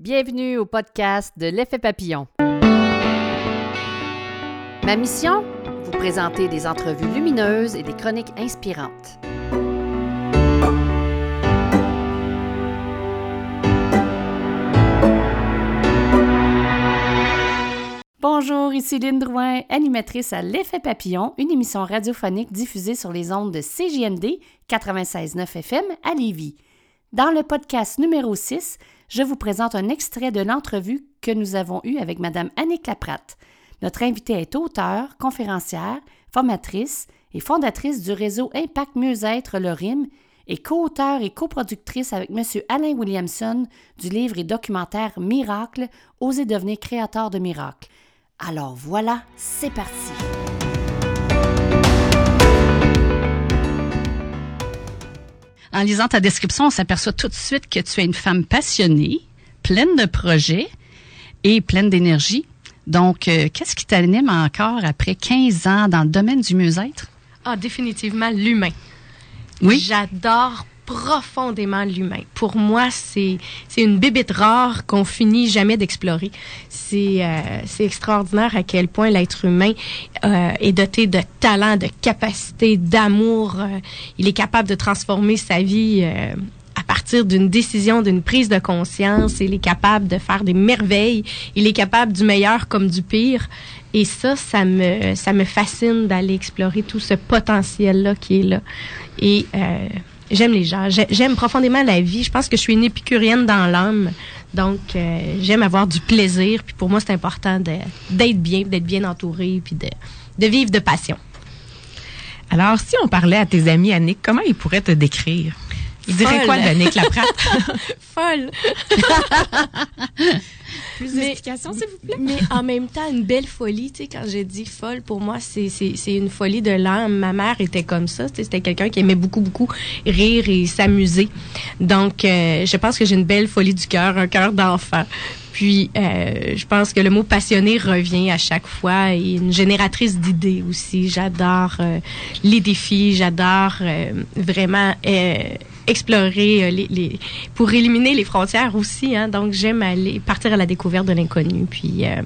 Bienvenue au podcast de l'effet papillon. Ma mission? Vous présenter des entrevues lumineuses et des chroniques inspirantes. Bonjour, ici Lynne Drouin, animatrice à L'Effet Papillon, une émission radiophonique diffusée sur les ondes de CJMD 96.9 FM à Lévis. Dans le podcast numéro 6, je vous présente un extrait de l'entrevue que nous avons eue avec Mme Annick Lapratte. Notre invitée est auteure, conférencière, formatrice et fondatrice du réseau Impact Mieux-être Le RIM et co-auteure et coproductrice avec M. Alain Williamson du livre et documentaire Miracle, Oser devenir créateur de miracles. Alors voilà, c'est parti. En lisant ta description, on s'aperçoit tout de suite que tu es une femme passionnée, pleine de projets et pleine d'énergie. Donc, euh, qu'est-ce qui t'anime encore après 15 ans dans le domaine du mieux-être? Ah, définitivement l'humain. Oui. J'adore profondément l'humain. Pour moi, c'est une bébête rare qu'on finit jamais d'explorer. C'est euh, extraordinaire à quel point l'être humain euh, est doté de talent, de capacité, d'amour. Euh, il est capable de transformer sa vie euh, à partir d'une décision, d'une prise de conscience. Il est capable de faire des merveilles. Il est capable du meilleur comme du pire. Et ça, ça me, ça me fascine d'aller explorer tout ce potentiel-là qui est là. Et euh, j'aime les gens. J'ai- J'aime profondément la vie. Je pense que je suis une épicurienne dans l'âme. Donc, euh, j'aime avoir du plaisir. Puis pour moi, c'est important d'être bien, d'être bien entouré, puis de, de vivre de passion. Alors, si on parlait à tes amis, Annick, comment ils pourraient te décrire? Ils diraient Folle. quoi d'Annick Laprate? Folle! Plus Mais- d'explications, s'il vous plaît? Mais en même temps, une belle folie, tu sais, quand j'ai dit folle, pour moi, c'est, une folie de l'âme. Ma mère était comme ça, tu sais, c'était quelqu'un qui aimait beaucoup, beaucoup rire et s'amuser. Donc, euh, je pense que j'ai une belle folie du cœur, un cœur d'enfant. Puis, euh, je pense que le mot passionné revient à chaque fois et une génératrice d'idées aussi. J'adore euh, les défis, j'adore euh, vraiment explorer euh, les, pour éliminer les frontières aussi. Hein, donc, j'aime aller partir à la découverte de l'inconnu, puis euh,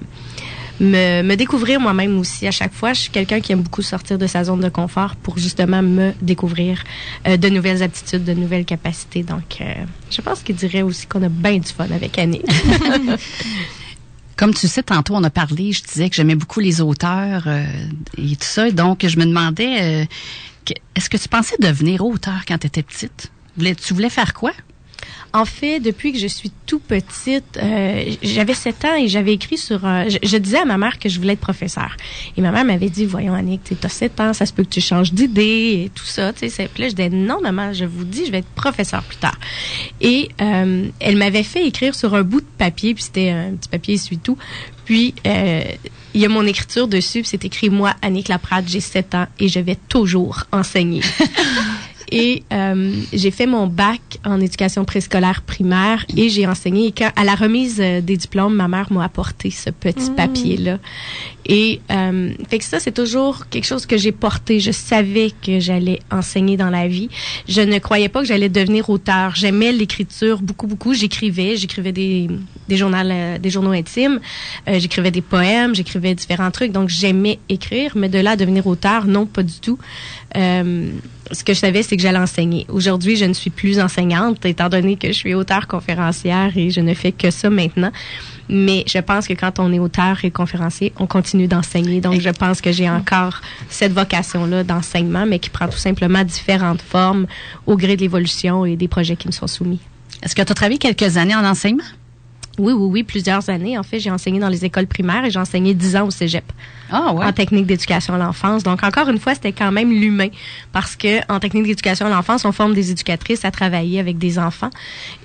me, découvrir moi-même aussi à chaque fois. Je suis quelqu'un qui aime beaucoup sortir de sa zone de confort pour justement me découvrir euh, de nouvelles aptitudes, de nouvelles capacités. Donc, je pense qu'il dirait aussi qu'on a bien du fun avec Annie. Comme tu sais, tantôt, on a parlé, je disais que j'aimais beaucoup les auteurs et tout ça. Donc, je me demandais, est-ce que tu pensais devenir auteur quand tu étais petite? Voulais- tu voulais faire quoi? En fait, depuis que je suis tout petite, euh, j'avais 7 ans et j'avais écrit sur... un- je, je disais à ma mère que je voulais être professeur. Et ma mère m'avait dit, voyons Annick, tu as 7 ans, ça se peut que tu changes d'idée et tout ça. tu sais. C'est- Puis là, je disais, non maman, je vous dis, je vais être professeur plus tard. Et euh, elle m'avait fait écrire sur un bout de papier, puis c'était un petit papier essuie-tout. Puis, euh, il y a mon écriture dessus, puis c'est écrit, moi, Annick Laprade, j'ai 7 ans et je vais toujours enseigner. Et euh, j'ai fait mon bac en éducation préscolaire primaire et j'ai enseigné. Et quand, à la remise euh, des diplômes, ma mère m'a apporté ce petit papier-là. Et euh, fait que ça, c'est toujours quelque chose que j'ai porté. Je savais que j'allais enseigner dans la vie. Je ne croyais pas que j'allais devenir auteur. J'aimais l'écriture beaucoup, beaucoup. J'écrivais, j'écrivais des, des journaux, euh, des journaux intimes. Euh, j'écrivais des poèmes, j'écrivais différents trucs. Donc j'aimais écrire, mais de là à devenir auteur, non, pas du tout. Euh, ce que je savais, c'est que j'allais enseigner. Aujourd'hui, je ne suis plus enseignante, étant donné que je suis auteur conférencière et je ne fais que ça maintenant. Mais je pense que quand on est auteur et conférencier, on continue d'enseigner. Donc, je pense que j'ai encore cette vocation-là d'enseignement, mais qui prend tout simplement différentes formes au gré de l'évolution et des projets qui me sont soumis. Est-ce que tu as travaillé quelques années en enseignement? Oui, oui, oui, plusieurs années. En fait, j'ai enseigné dans les écoles primaires et j'ai enseigné dix ans au cégep Ah ouais. en technique d'éducation à l'enfance. Donc encore une fois, c'était quand même l'humain parce que en technique d'éducation à l'enfance, on forme des éducatrices à travailler avec des enfants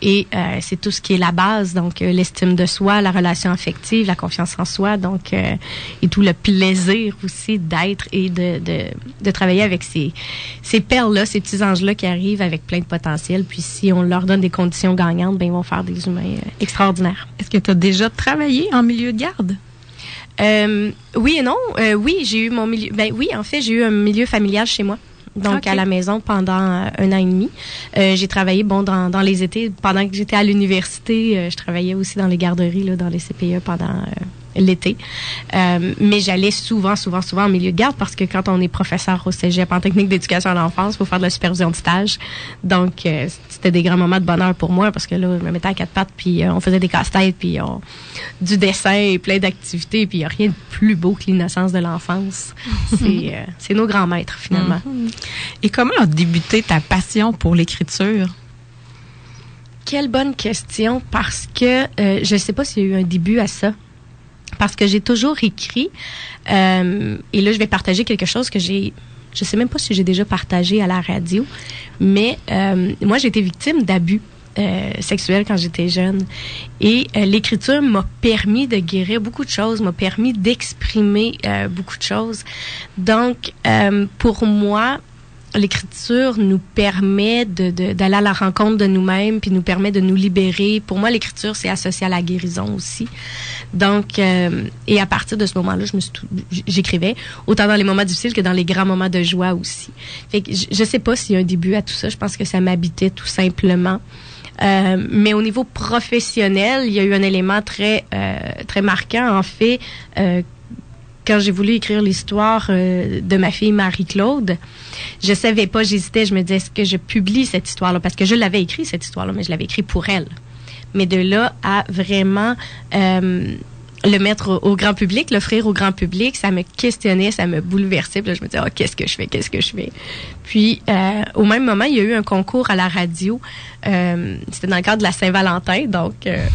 et euh, c'est tout ce qui est la base. Donc euh, l'estime de soi, la relation affective, la confiance en soi, donc euh, et tout le plaisir aussi d'être et de, de, de travailler avec ces ces perles là, ces petits anges là qui arrivent avec plein de potentiel. Puis si on leur donne des conditions gagnantes, ben ils vont faire des humains euh, Est-ce que tu as déjà travaillé en milieu de garde? Euh, oui et non. Euh, oui, j'ai eu mon milieu. Ben oui, en fait, j'ai eu un milieu familial chez moi. donc à la maison pendant euh, un an et demi. Euh, j'ai travaillé bon dans, dans les étés pendant que j'étais à l'université. je travaillais aussi dans les garderies là, dans les CPE pendant l'été. Euh, mais j'allais souvent, souvent, souvent en milieu de garde parce que quand on est professeur au cégep en technique d'éducation à l'enfance, il faut faire de la supervision de stage. Donc, euh, c'était des grands moments de bonheur pour moi parce que là, je me mettais à quatre pattes, puis euh, on faisait des casse-têtes, puis on, du dessin et plein d'activités, puis il n'y a rien de plus beau que l'innocence de l'enfance. C'est nos grands maîtres, finalement. Et comment a débuté ta passion pour l'écriture? Quelle bonne question parce que euh, je ne sais pas s'il y a eu un début à ça. Parce que j'ai toujours écrit. euh, et là, je vais partager quelque chose que j'ai. Je sais même pas si j'ai déjà partagé à la radio, mais euh, moi, j'ai été victime d'abus euh, sexuels quand j'étais jeune. Et euh, l'écriture m'a permis de guérir beaucoup de choses, m'a permis d'exprimer euh, beaucoup de choses. Donc, euh, pour moi, l'écriture nous permet d'aller à la rencontre de nous-mêmes, puis nous permet de nous libérer. Pour moi, l'écriture, c'est associé à la guérison aussi. Donc, euh, et à partir de ce moment-là, je me j'écrivais, autant dans les moments difficiles que dans les grands moments de joie aussi. Fait que je, je sais pas s'il y a un début à tout ça. Je pense que ça m'habitait tout simplement. Euh, mais au niveau professionnel, il y a eu un élément très euh, très marquant en fait euh, quand j'ai voulu écrire l'histoire euh, de ma fille Marie-Claude, je savais pas, j'hésitais, je me disais est-ce que je publie cette histoire-là? Parce que je l'avais écrit cette histoire-là, mais je l'avais écrit pour elle. Mais de là à vraiment euh, le mettre au, grand public, l'offrir au grand public, ça me questionnait, ça me bouleversait. Puis là, je me disais, oh, qu'est-ce que je fais, qu'est-ce que je fais? Puis, euh, au même moment, il y a eu un concours à la radio. Euh, C'était dans le cadre de la Saint-Valentin, donc euh,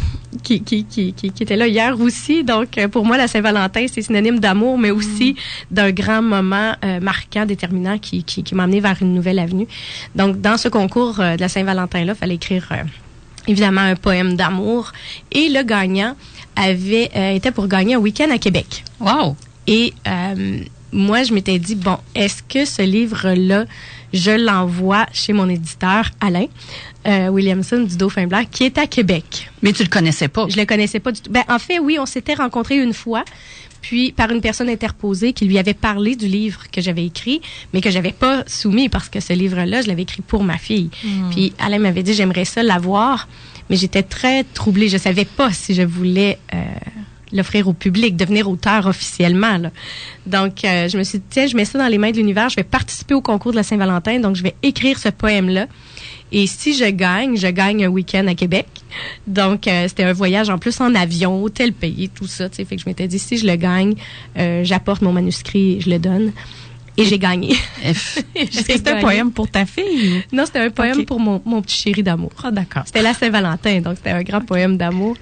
qui, qui, qui, qui, qui était là hier aussi. Donc, euh, pour moi, la Saint-Valentin, c'est synonyme d'amour, mais aussi d'un grand moment euh, marquant, déterminant, qui, qui, qui m'a amené vers une nouvelle avenue. Donc, dans ce concours euh, de la Saint-Valentin-là, il fallait écrire euh, évidemment un poème d'amour. Et le gagnant avait euh, était pour gagner un week-end à Québec. Wow! Et euh, moi, je m'étais dit, bon, est-ce que ce livre-là, je l'envoie chez mon éditeur, Alain euh, Williamson du Dauphin Blanc, qui est à Québec. Mais tu le connaissais pas? Je le connaissais pas du tout. Ben, en fait, oui, on s'était rencontrés une fois, puis par une personne interposée qui lui avait parlé du livre que j'avais écrit, mais que j'avais pas soumis parce que ce livre-là, je l'avais écrit pour ma fille. Puis Alain m'avait dit, j'aimerais ça l'avoir, mais j'étais très troublée. Je savais pas si je voulais euh, l'offrir au public, devenir auteur officiellement. là. Donc, euh, je me suis dit, tiens, je mets ça dans les mains de l'univers, je vais participer au concours de la Saint-Valentin, donc je vais écrire ce poème-là. Et si je gagne, je gagne un week-end à Québec. Donc, euh, c'était un voyage en plus en avion, hôtel payé, tout ça. Fait que je m'étais dit, si je le gagne, euh, j'apporte mon manuscrit et je le donne. Et j'ai gagné. Est-ce que c'était un poème pour ta fille? Non, c'était un poème pour mon, mon petit chéri d'amour. Ah, d'accord. C'était la Saint-Valentin, donc c'était un grand poème d'amour.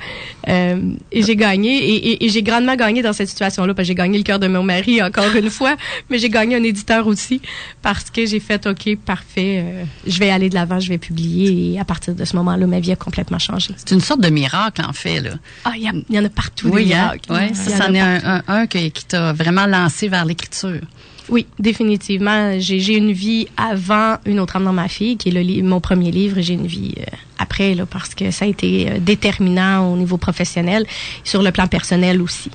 Euh, et j'ai gagné, et, et- et j'ai grandement gagné dans cette situation-là, parce que j'ai gagné le cœur de mon mari encore une fois, mais j'ai gagné un éditeur aussi, parce que j'ai fait, OK, parfait, euh, je vais aller de l'avant, je vais publier, et à partir de ce moment-là, ma vie a complètement changé. C'est une sorte de miracle, en fait, là. Ah, il y, en a partout oui, des hein? miracles. Y ça, en a c'en est un, un, qui t'a vraiment lancé vers l'écriture. Oui, définitivement. J'ai une vie avant Une autre âme dans ma fille, qui est le li- mon premier livre, j'ai une vie euh, après, là, parce que ça a été euh, déterminant au niveau professionnel, sur le plan personnel aussi.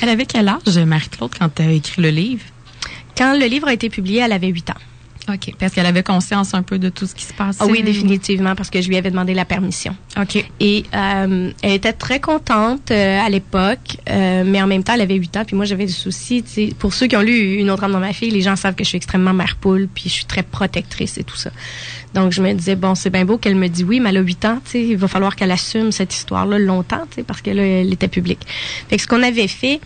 Elle avait quel âge, Marie-Claude, quand tu as écrit le livre? Quand le livre a été publié, elle avait 8 ans. OK. Parce qu'elle avait conscience un peu de tout ce qui se passait. Ah oui, définitivement, parce que je lui avais demandé la permission. OK. Et euh, elle était très contente euh, à l'époque, euh, mais en même temps, elle avait 8 ans, puis moi, j'avais des soucis. Pour ceux qui ont lu Une autre âme dans ma fille, les gens savent que je suis extrêmement mère-poule, puis je suis très protectrice et tout ça. Donc, je me disais, bon, c'est bien beau qu'elle me dise oui, mais elle a 8 ans, tu sais, il va falloir qu'elle assume cette histoire-là longtemps, tu sais, parce que là, elle était publique. Fait que ce qu'on avait fait,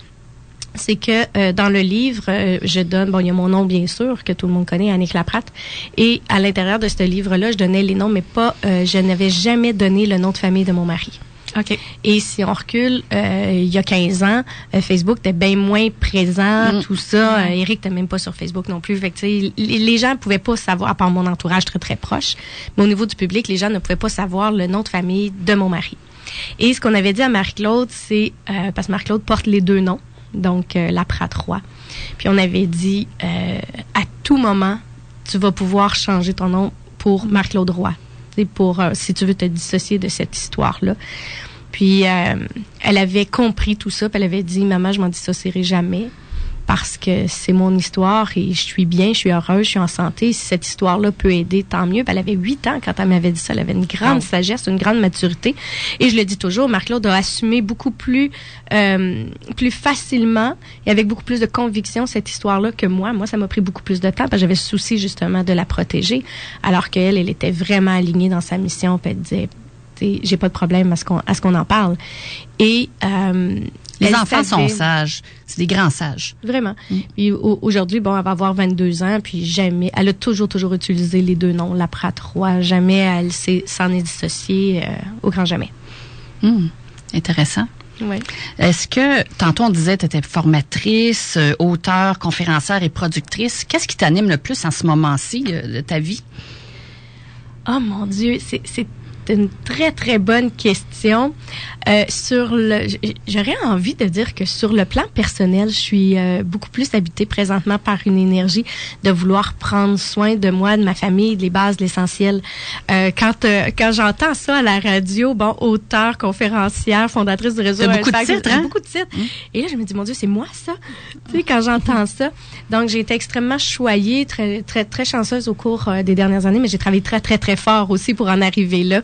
c'est que euh, dans le livre, euh, je donne, bon, il y a mon nom bien sûr que tout le monde connaît, Annick Laprate, et à l'intérieur de ce livre-là, je donnais les noms, mais pas, euh, je n'avais jamais donné le nom de famille de mon mari. OK. Et si on recule, euh, il y a 15 ans, euh, Facebook était bien moins présent, Mm. tout ça. Euh, Eric n'était même pas sur Facebook non plus. Fait que, les, gens pouvaient pas savoir, à part mon entourage très très proche, mais au niveau du public, les gens ne pouvaient pas savoir le nom de famille de mon mari. Et ce qu'on avait dit à Marie-Claude, c'est, euh, parce que Marie-Claude porte les deux noms, donc euh, la Prat Roy. Puis on avait dit, euh, à tout moment, tu vas pouvoir changer ton nom pour Marie-Claude Roy. Pour, euh, si tu veux te dissocier de cette histoire-là. Puis euh, elle avait compris tout ça, puis elle avait dit, maman, je m'en dissocierai jamais. Parce que c'est mon histoire et je suis bien, je suis heureuse, je suis en santé. Si cette histoire-là peut aider, tant mieux. Ben, elle avait huit ans quand elle m'avait dit ça. Elle avait une grande sagesse, une grande maturité. Et je le dis toujours, Marc-Claude a assumé beaucoup plus, euh, plus facilement et avec beaucoup plus de conviction cette histoire-là que moi. Moi, ça m'a pris beaucoup plus de temps parce que j'avais souci justement de la protéger, alors qu'elle, elle était vraiment alignée dans sa mission. Puis elle disait, j'ai pas de problème à ce qu'on à ce qu'on en parle. Et euh, Les elle enfants sont sages. C'est des grands sages. Vraiment. Mm. Puis au- aujourd'hui, bon, elle va avoir 22 ans, puis jamais, elle a toujours, toujours utilisé les deux noms, la Prat Roy. Jamais elle s'en est dissociée, euh, au grand jamais. Hmm. Intéressant. Oui. Est-ce que, tantôt on disait, tu étais formatrice, euh, auteure, conférencière et productrice. Qu'est-ce qui t'anime le plus en ce moment-ci euh, de ta vie? Oh mon Dieu, c'est une très très bonne question. Euh, sur le, j'aurais envie de dire que sur le plan personnel, je suis euh, beaucoup plus habitée présentement par une énergie de vouloir prendre soin de moi, de ma famille, les bases, l'essentiel. Euh, quand euh, quand j'entends ça à la radio, bon, auteur, conférencière, fondatrice du réseau, T'as beaucoup de titres, hein? beaucoup de titres. Et là, je me dis, mon Dieu, c'est moi ça? tu sais, quand j'entends ça. Donc, j'ai été extrêmement choyée, très, très, très chanceuse au cours euh, des dernières années, mais j'ai travaillé très, très, très fort aussi pour en arriver là.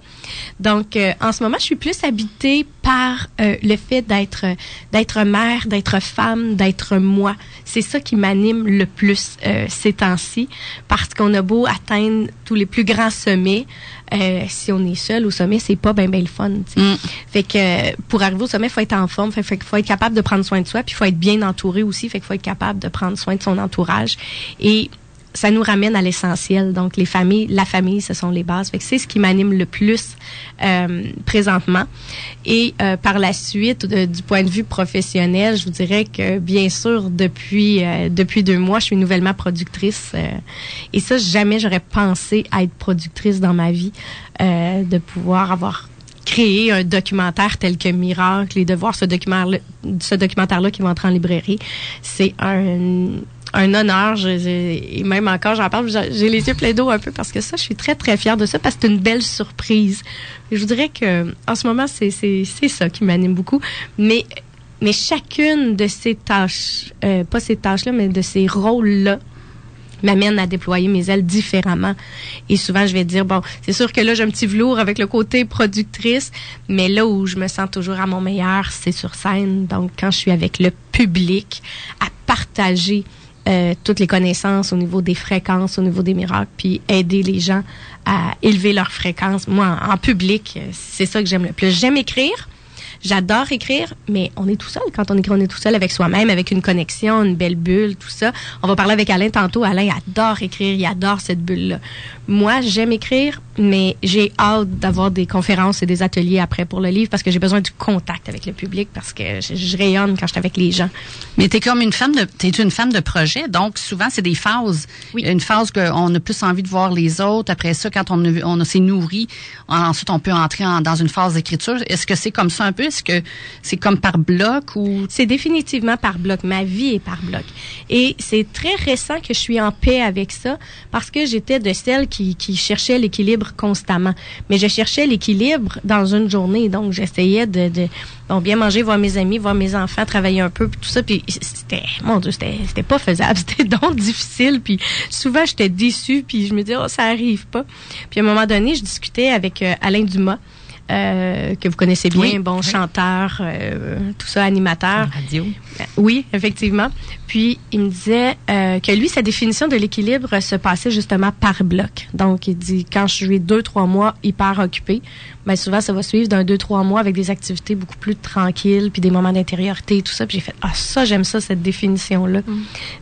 Donc, euh, en ce moment, je suis plus habitée par euh, le fait d'être, d'être mère, d'être femme, d'être moi. C'est ça qui m'anime le plus euh, ces temps-ci, parce qu'on a beau atteindre tous les plus grands sommets, si on est seul au sommet, c'est pas ben ben le fun. Mm. Fait que pour arriver au sommet, faut être en forme, fait, fait faut être capable de prendre soin de soi, puis il faut être bien entouré aussi, fait qu'il faut être capable de prendre soin de son entourage. Et ça nous ramène à l'essentiel. Donc les familles, la famille, ce sont les bases. C'est ce qui m'anime le plus euh, présentement. Et euh, par la suite, de- du point de vue professionnel, je vous dirais que bien sûr depuis euh, depuis deux mois, je suis nouvellement productrice. euh, et ça, jamais j'aurais pensé à être productrice dans ma vie, euh, de pouvoir avoir créé un documentaire tel que Miracle et de voir ce documentaire ce documentaire là qui va entrer en librairie c'est un un honneur et même encore j'en parle j'ai les yeux pleins d'eau un peu parce que ça je suis très très fière de ça parce que c'est une belle surprise je vous dirais que en ce moment c'est ça qui m'anime beaucoup mais mais chacune de ces tâches euh, pas ces tâches là mais de ces rôles là m'amène à déployer mes ailes différemment. Et souvent, je vais dire, bon, c'est sûr que là, j'ai un petit velours avec le côté productrice, mais là où je me sens toujours à mon meilleur, c'est sur scène. Donc, quand je suis avec le public, à partager euh, toutes les connaissances au niveau des fréquences, au niveau des miracles, puis aider les gens à élever leurs fréquences. Moi, en, public, euh, c'est ça que j'aime le plus. J'aime écrire. J'adore écrire, mais on est tout seul. Quand on écrit, on est tout seul avec soi-même, avec une connexion, une belle bulle, tout ça. On va parler avec Alain tantôt. Alain adore écrire, il adore cette bulle-là. Moi, j'aime écrire, mais j'ai hâte d'avoir des conférences et des ateliers après pour le livre parce que j'ai besoin du contact avec le public parce que je, je rayonne quand je suis avec les gens. Mais t'es comme une femme de, t'es une femme de projet, donc souvent c'est des phases. Oui. Une phase qu'on a plus envie de voir les autres. Après ça, quand on, a- on a- s'est nourri, ensuite on peut entrer en- dans une phase d'écriture. Est-ce que c'est comme ça un peu? Est-ce que c'est comme par bloc ou? C'est définitivement par bloc. Ma vie est par bloc. Et c'est très récent que je suis en paix avec ça parce que j'étais de celles qui, qui cherchaient l'équilibre constamment. Mais je cherchais l'équilibre dans une journée. Donc, j'essayais de, bien manger, voir mes amis, voir mes enfants, travailler un peu, tout ça. Puis c'était, mon Dieu, c'était, c'était pas faisable. C'était donc difficile. Puis souvent, j'étais déçue. Puis je me disais, oh, ça arrive pas. Puis à un moment donné, je discutais avec euh, Alain Dumas. Euh, que vous connaissez bien, Oui, bon oui. chanteur, euh, tout ça, animateur. Radio. Euh, Oui, effectivement. Puis il me disait euh, que lui, sa définition de l'équilibre se passait justement par bloc. Donc il dit quand je suis deux trois mois hyper occupé, ben souvent ça va suivre d'un deux trois mois avec des activités beaucoup plus tranquilles puis des moments d'intériorité et tout ça. Puis j'ai fait ah ça j'aime ça cette définition là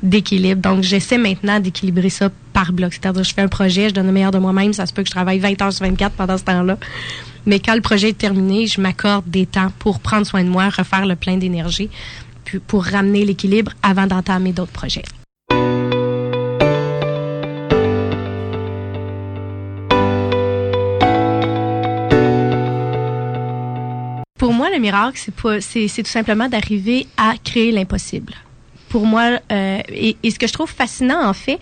d'équilibre. Donc j'essaie maintenant d'équilibrer ça par bloc. C'est-à-dire je fais un projet, je donne le meilleur de moi-même, ça se peut que je travaille 20 heures sur 24 pendant ce temps-là. Mais quand le projet est terminé, je m'accorde des temps pour prendre soin de moi, refaire le plein d'énergie, puis pour ramener l'équilibre avant d'entamer d'autres projets. Pour moi, le miracle, c'est tout simplement d'arriver à créer l'impossible. Pour moi, euh, et, et, ce que je trouve fascinant, en fait,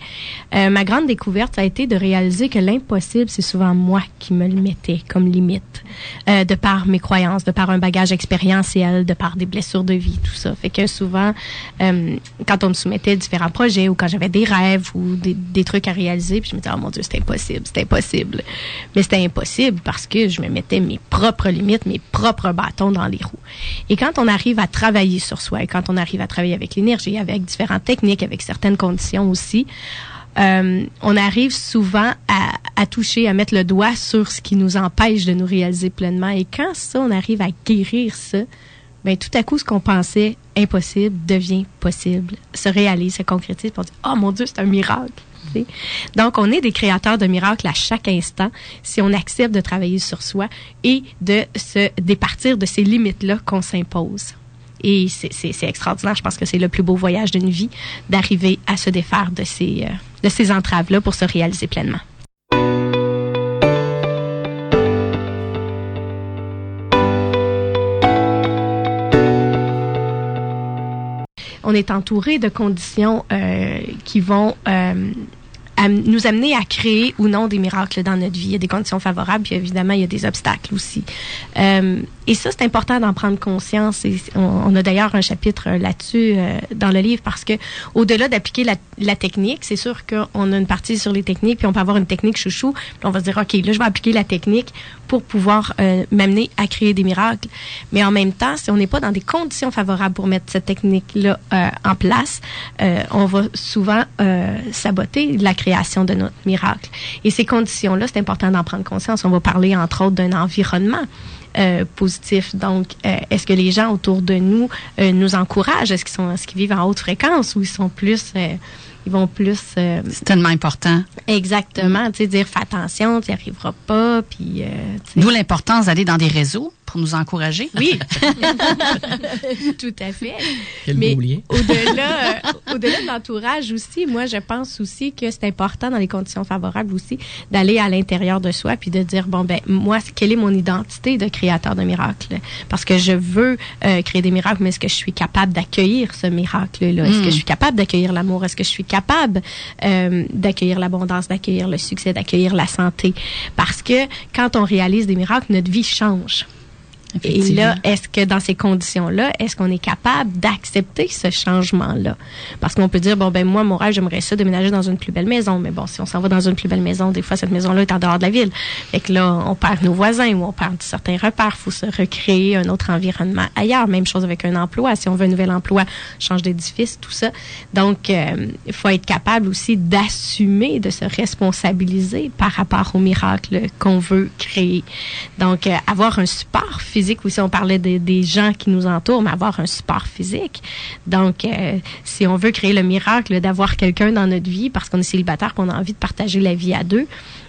euh, ma grande découverte, ça a été de réaliser que l'impossible, c'est souvent moi qui me le mettais comme limite, euh, de par mes croyances, de par un bagage expérientiel, de par des blessures de vie, tout ça. Fait que souvent, euh, quand on me soumettait différents projets ou quand j'avais des rêves ou des, des, trucs à réaliser, puis je me disais, oh mon Dieu, c'est impossible, c'est impossible. Mais c'était impossible parce que je me mettais mes propres limites, mes propres bâtons dans les roues. Et quand on arrive à travailler sur soi et quand on arrive à travailler avec l'énergie, avec différentes techniques, avec certaines conditions aussi, euh, on arrive souvent à, à, toucher, à mettre le doigt sur ce qui nous empêche de nous réaliser pleinement. Et quand ça, on arrive à guérir ça, ben tout à coup, ce qu'on pensait impossible devient possible, se réalise, se concrétise. On dit, oh mon Dieu, c'est un miracle. Donc, on est des créateurs de miracles à chaque instant si on accepte de travailler sur soi et de se départir de ces limites-là qu'on s'impose. Et c'est extraordinaire. Je pense que c'est le plus beau voyage d'une vie d'arriver à se défaire de ces, euh, de ces entraves-là pour se réaliser pleinement. on est entouré de conditions euh, qui vont euh, nous amener à créer ou non des miracles dans notre vie. Il y a des conditions favorables, puis évidemment, il y a des obstacles aussi. Euh, et ça, c'est important d'en prendre conscience. On, a d'ailleurs un chapitre là-dessus euh, dans le livre parce que au-delà d'appliquer la, la, technique, c'est sûr qu'on a une partie sur les techniques, puis on peut avoir une technique chouchou, puis on va se dire, OK, là, je vais appliquer la technique pour pouvoir euh, m'amener à créer des miracles. Mais en même temps, si on n'est pas dans des conditions favorables pour mettre cette technique-là euh, en place, euh, on va souvent euh, saboter la création de notre miracle. Et ces conditions-là, c'est important d'en prendre conscience. On va parler, entre autres, d'un environnement. Euh, positif. Donc, euh, est-ce que les gens autour de nous euh, nous encouragent? Est-ce qu'ils sont, est-ce qu'ils vivent en haute fréquence ou ils sont plus ils vont plus. Euh, c'est tellement important. Exactement, tu sais, dire fais attention, tu n'y arriveras pas, puis. Euh, D'où l'importance d'aller dans des réseaux pour nous encourager. Oui, tout à fait. Quel Mais au-delà, euh, au-delà de l'entourage aussi, moi, je pense aussi que c'est important dans les conditions favorables aussi d'aller à l'intérieur de soi puis de dire bon ben moi, quelle est mon identité de créateur de miracles? Parce que je veux euh, créer des miracles, mais est-ce que je suis capable d'accueillir ce miracle-là? Est-ce que je suis capable d'accueillir l'amour? Est-ce que je suis capable euh, d'accueillir l'abondance, d'accueillir le succès, d'accueillir la santé? Parce que quand on réalise des miracles, notre vie change. Et là, est-ce que dans ces conditions-là, est-ce qu'on est capable d'accepter ce changement-là? Parce qu'on peut dire, bon, ben moi, mon rêve, j'aimerais ça déménager dans une plus belle maison. Mais bon, si on s'en va dans une plus belle maison, des fois, cette maison-là est en dehors de la ville. Fait que là, on perd nos voisins ou on perd certains repères. faut se recréer un autre environnement ailleurs. Même chose avec un emploi. Si on veut un nouvel emploi, change d'édifice, tout ça. Donc, euh, il faut être capable aussi d'assumer, de se responsabiliser par rapport au miracle qu'on veut créer. Donc, euh, avoir un support physique aussi, on parlait des, des gens qui nous entourent, mais avoir un support physique. Donc, euh, si on veut créer le miracle d'avoir quelqu'un dans notre vie parce qu'on est célibataire, qu'on a envie de partager la vie à deux,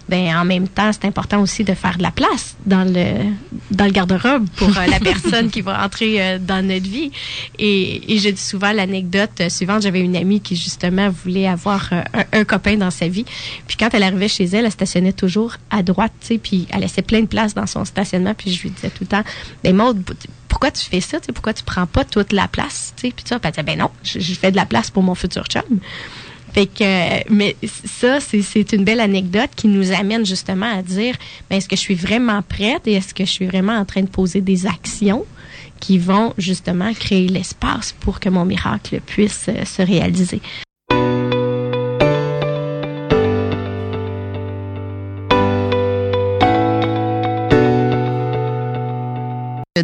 ben en même temps, c'est important aussi de faire de la place dans le dans le garde-robe pour euh, la personne qui va entrer euh, dans notre vie. Et, et je dis souvent l'anecdote suivante. J'avais une amie qui justement voulait avoir euh, un, un, copain dans sa vie. Puis quand elle arrivait chez elle, elle stationnait toujours à droite, tu sais, puis elle laissait plein de place dans son stationnement. Puis je lui disais tout le temps, ben Maud, pourquoi tu fais ça, tu sais, pourquoi tu prends pas toute la place, puis ça, disait, ben non, je, je fais de la place pour mon futur chum. Fait que, mais ça, c'est une belle anecdote qui nous amène justement à dire, ben, est-ce que je suis vraiment prête et est-ce que je suis vraiment en train de poser des actions qui vont justement créer l'espace pour que mon miracle puisse euh, se réaliser?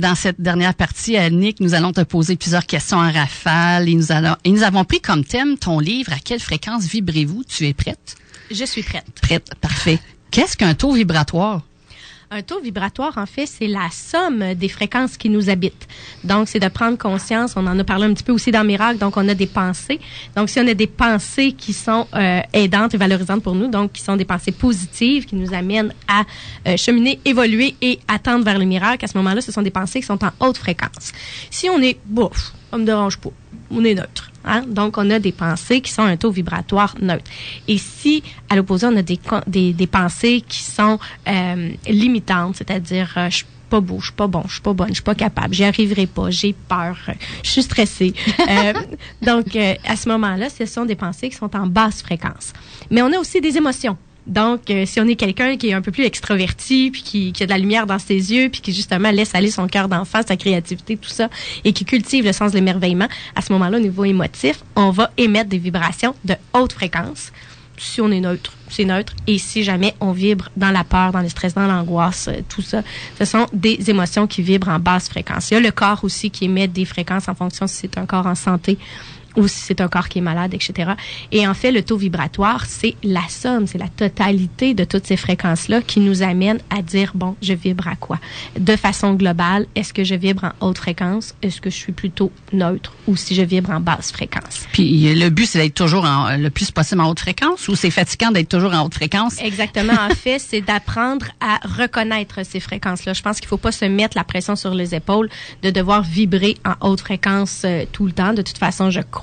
Dans cette dernière partie, Annick, nous allons te poser plusieurs questions en rafale et nous, allons, et nous avons pris comme thème ton livre À quelle fréquence vibrez-vous? Tu es prête? Je suis prête. Prête, parfait. Qu'est-ce qu'un taux vibratoire? Un taux vibratoire, en fait, c'est la somme des fréquences qui nous habitent. Donc, c'est de prendre conscience. On en a parlé un petit peu aussi dans Miracle. Donc, on a des pensées. Donc, si on a des pensées qui sont euh, aidantes et valorisantes pour nous, donc qui sont des pensées positives, qui nous amènent à euh, cheminer, évoluer et attendre vers le miracle, à ce moment-là, ce sont des pensées qui sont en haute fréquence. Si on est bouf, ça me dérange pas, on est neutre. Hein? Donc, on a des pensées qui sont un taux vibratoire neutre. Et si, à l'opposé, on a des, des, des, pensées qui sont euh, limitantes, c'est-à-dire, euh, je pas beau, je suis pas bon, je suis pas bonne, je suis pas capable, j'y arriverai pas, j'ai peur, euh, je suis stressée. Euh, donc, à ce moment-là, ce sont des pensées qui sont en basse fréquence. Mais on a aussi des émotions. Donc, euh, si on est quelqu'un qui est un peu plus extroverti, puis qui, a de la lumière dans ses yeux, puis qui justement laisse aller son cœur d'enfant, sa créativité, tout ça, et qui cultive le sens de l'émerveillement, à ce moment-là, au niveau émotif, on va émettre des vibrations de haute fréquence. Si on est neutre, c'est neutre. Et si jamais on vibre dans la peur, dans le stress, dans l'angoisse, euh, tout ça, ce sont des émotions qui vibrent en basse fréquence. Il y a le corps aussi qui émet des fréquences en fonction si c'est un corps en santé ou si c'est un corps qui est malade, etc. Et en fait, le taux vibratoire, c'est la somme, c'est la totalité de toutes ces fréquences-là qui nous amène à dire, bon, je vibre à quoi? De façon globale, est-ce que je vibre en haute fréquence? Est-ce que je suis plutôt neutre? Ou si je vibre en basse fréquence? Puis le but, c'est d'être toujours en, le plus possible en haute fréquence ou c'est fatigant d'être toujours en haute fréquence? Exactement. en fait, c'est d'apprendre à reconnaître ces fréquences-là. Je pense qu'il faut pas se mettre la pression sur les épaules de devoir vibrer en haute fréquence euh, tout le temps. De toute façon, je crois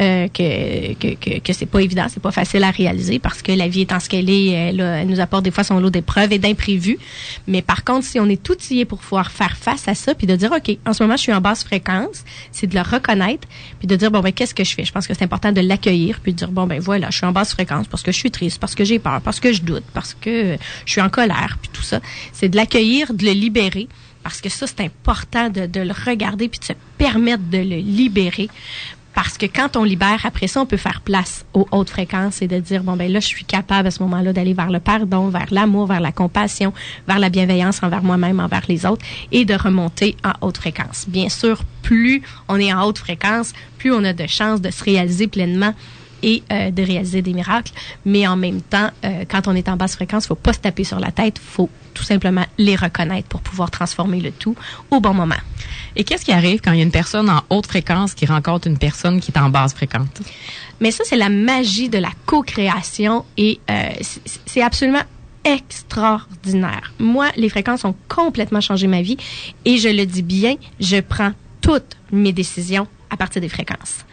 euh, que, que, que, que c'est pas évident, c'est pas facile à réaliser parce que la vie étant ce qu'elle est, elle, a- elle nous apporte des fois son lot d'épreuves et d'imprévus. Mais par contre, si on est outillé pour pouvoir faire face à ça, puis de dire, OK, en ce moment, je suis en basse fréquence, c'est de le reconnaître, puis de dire, bon, ben, qu'est-ce que je fais? Je pense que c'est important de l'accueillir, puis de dire, bon, ben, voilà, je suis en basse fréquence parce que je suis triste, parce que j'ai peur, parce que je doute, parce que je suis en colère, puis tout ça. C'est de l'accueillir, de le libérer, parce que ça, c'est important de, de le regarder, puis de se permettre de le libérer. Parce que quand on libère, après ça, on peut faire place aux hautes fréquences et de dire, bon, ben là, je suis capable à ce moment-là d'aller vers le pardon, vers l'amour, vers la compassion, vers la bienveillance envers moi-même, envers les autres et de remonter en haute fréquence. Bien sûr, plus on est en haute fréquence, plus on a de chances de se réaliser pleinement et euh, de réaliser des miracles. Mais en même temps, euh, quand on est en basse fréquence, faut pas se taper sur la tête, faut tout simplement les reconnaître pour pouvoir transformer le tout au bon moment. Et qu'est-ce qui arrive quand il y a une personne en haute fréquence qui rencontre une personne qui est en basse fréquence? Mais ça, c'est la magie de la co-création et euh, c'est- c'est absolument extraordinaire. Moi, les fréquences ont complètement changé ma vie et je le dis bien, je prends toutes mes décisions à partir des fréquences.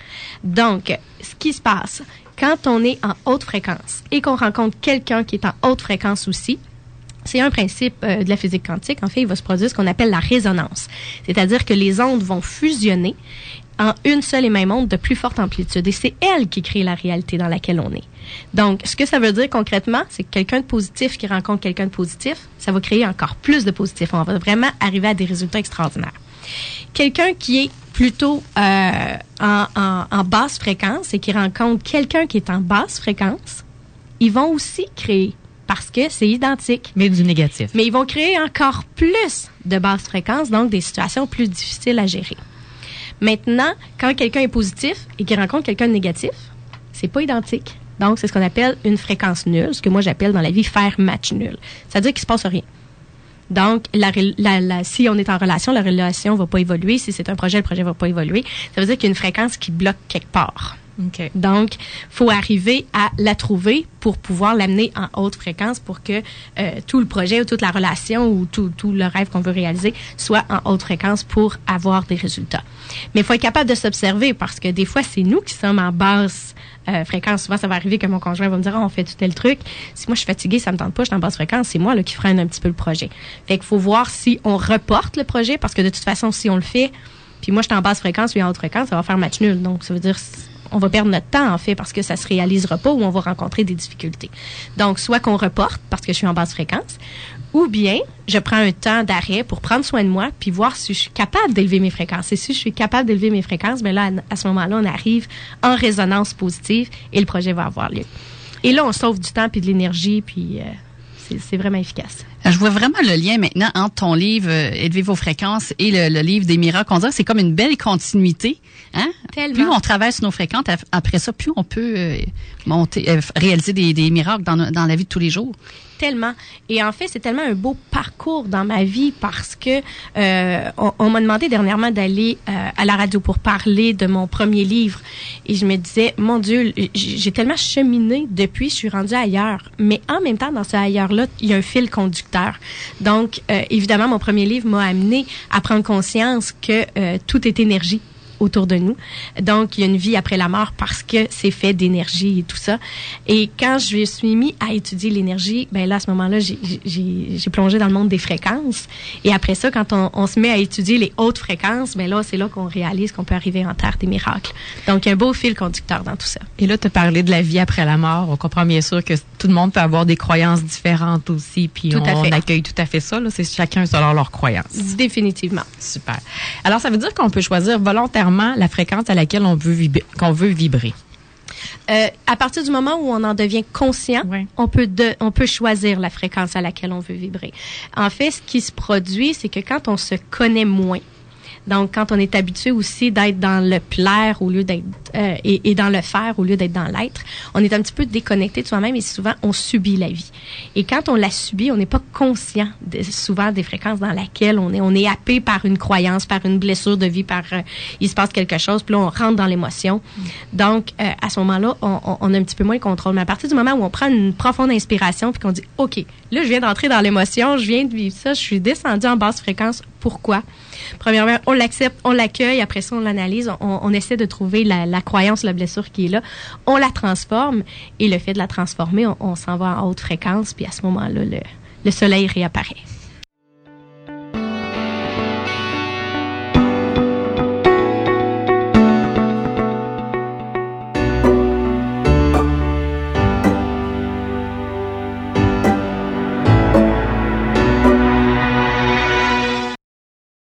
Donc, ce qui se passe, quand on est en haute fréquence et qu'on rencontre quelqu'un qui est en haute fréquence aussi, c'est un principe euh, de la physique quantique. En fait, il va se produire ce qu'on appelle la résonance. C'est-à-dire que les ondes vont fusionner en une seule et même onde de plus forte amplitude. Et c'est elle qui crée la réalité dans laquelle on est. Donc, ce que ça veut dire concrètement, c'est que quelqu'un de positif qui rencontre quelqu'un de positif, ça va créer encore plus de positif. On va vraiment arriver à des résultats extraordinaires. Quelqu'un qui est plutôt euh, en, en- en basse fréquence et qui rencontre quelqu'un qui est en basse fréquence, ils vont aussi créer parce que c'est identique. Mais du négatif. Mais ils vont créer encore plus de basses fréquences, donc des situations plus difficiles à gérer. Maintenant, quand quelqu'un est positif et qu'il rencontre quelqu'un de négatif, c'est pas identique. Donc, c'est ce qu'on appelle une fréquence nulle, ce que moi j'appelle dans la vie faire match nul. C'est-à-dire qu'il se passe rien. Donc, la, la- la- si on est en relation, la relation va pas évoluer. Si c'est un projet, le projet va pas évoluer. Ça veut dire qu'il y a une fréquence qui bloque quelque part. OK. Donc, faut arriver à la trouver pour pouvoir l'amener en haute fréquence pour que euh, tout le projet ou toute la relation ou tout, tout le rêve qu'on veut réaliser soit en haute fréquence pour avoir des résultats. Mais il faut être capable de s'observer parce que des fois, c'est nous qui sommes en basse euh, fréquence. Souvent, ça va arriver que mon conjoint va me dire, Ah, on fait tout tel truc. Si moi, je suis fatiguée, ça me tente pas, je suis en basse fréquence, c'est moi là, qui freine un petit peu le projet. Fait qu'il faut voir si on reporte le projet parce que de toute façon, si on le fait, puis moi, je suis en basse fréquence, lui en haute fréquence, ça va faire match nul. Donc, ça veut dire on va perdre notre temps, en fait, parce que ça se réalisera pas ou on va rencontrer des difficultés. Donc, soit qu'on reporte parce que je suis en basse fréquence, ou bien je prends un temps d'arrêt pour prendre soin de moi puis voir si je suis capable d'élever mes fréquences. Et si je suis capable d'élever mes fréquences, ben là, à ce moment-là, on arrive en résonance positive et le projet va avoir lieu. Et là, on sauve du temps puis de l'énergie, puis euh, c'est vraiment efficace. Je vois vraiment le lien maintenant entre ton livre euh, Élever vos fréquences et le, le livre des miracles. On dirait que c'est comme une belle continuité. Hein? Tellement. Plus on traverse nos fréquences, après ça, plus on peut euh, monter, euh, réaliser des, des miracles dans, la vie de tous les jours. Tellement. Et en fait, c'est tellement un beau parcours dans ma vie parce que euh, on, on m'a demandé dernièrement d'aller euh, à la radio pour parler de mon premier livre. Et je me disais, mon Dieu, j'ai tellement cheminé depuis, je suis rendue ailleurs. Mais en même temps, dans ce ailleurs-là, il y a un fil conducteur. Donc, euh, évidemment, mon premier livre m'a amené à prendre conscience que euh, tout est énergie autour de nous. Donc, il y a une vie après la mort parce que c'est fait d'énergie et tout ça. Et quand je me suis mis à étudier l'énergie, ben là, à ce moment-là, j'ai- plongé dans le monde des fréquences. Et après ça, quand on, on se met à étudier les hautes fréquences, ben là, c'est là qu'on réalise qu'on peut arriver en terre des miracles. Donc, un beau fil conducteur dans tout ça. Et là, tu parlé de la vie après la mort. On comprend bien sûr que tout le monde peut avoir des croyances différentes aussi. Puis Tout on, accueille tout à fait ça. C'est chacun selon leurs croyances. Définitivement. Super. Alors, ça veut dire qu'on peut choisir volontairement la fréquence à laquelle on veut, vib- qu'on veut vibrer. Euh, à partir du moment où on en devient conscient, on peut de, on peut choisir la fréquence à laquelle on veut vibrer. En fait, ce qui se produit, c'est que quand on se connaît moins, donc quand on est habitué aussi d'être dans le plaire au lieu d'être euh, et, et dans le faire au lieu d'être dans l'être, on est un petit peu déconnecté de soi-même et souvent on subit la vie. Et quand on la subit, on n'est pas conscient de- souvent des fréquences dans lesquelles on est. On est happé par une croyance, par une blessure de vie, par euh, il se passe quelque chose, puis là on rentre dans l'émotion. Donc euh, à ce moment-là, on, on- on a un petit peu moins le contrôle. Mais à partir du moment où on prend une profonde inspiration puis qu'on dit OK, là je viens d'entrer dans l'émotion, je viens de vivre ça, je suis descendu en basse fréquence. Pourquoi Premièrement, on l'accepte, on l'accueille. Après ça, on l'analyse. On, essaie de trouver la, croyance, la blessure qui est là. On la transforme et le fait de la transformer, on, s'en va en haute fréquence. Puis à ce moment-là, le soleil réapparaît.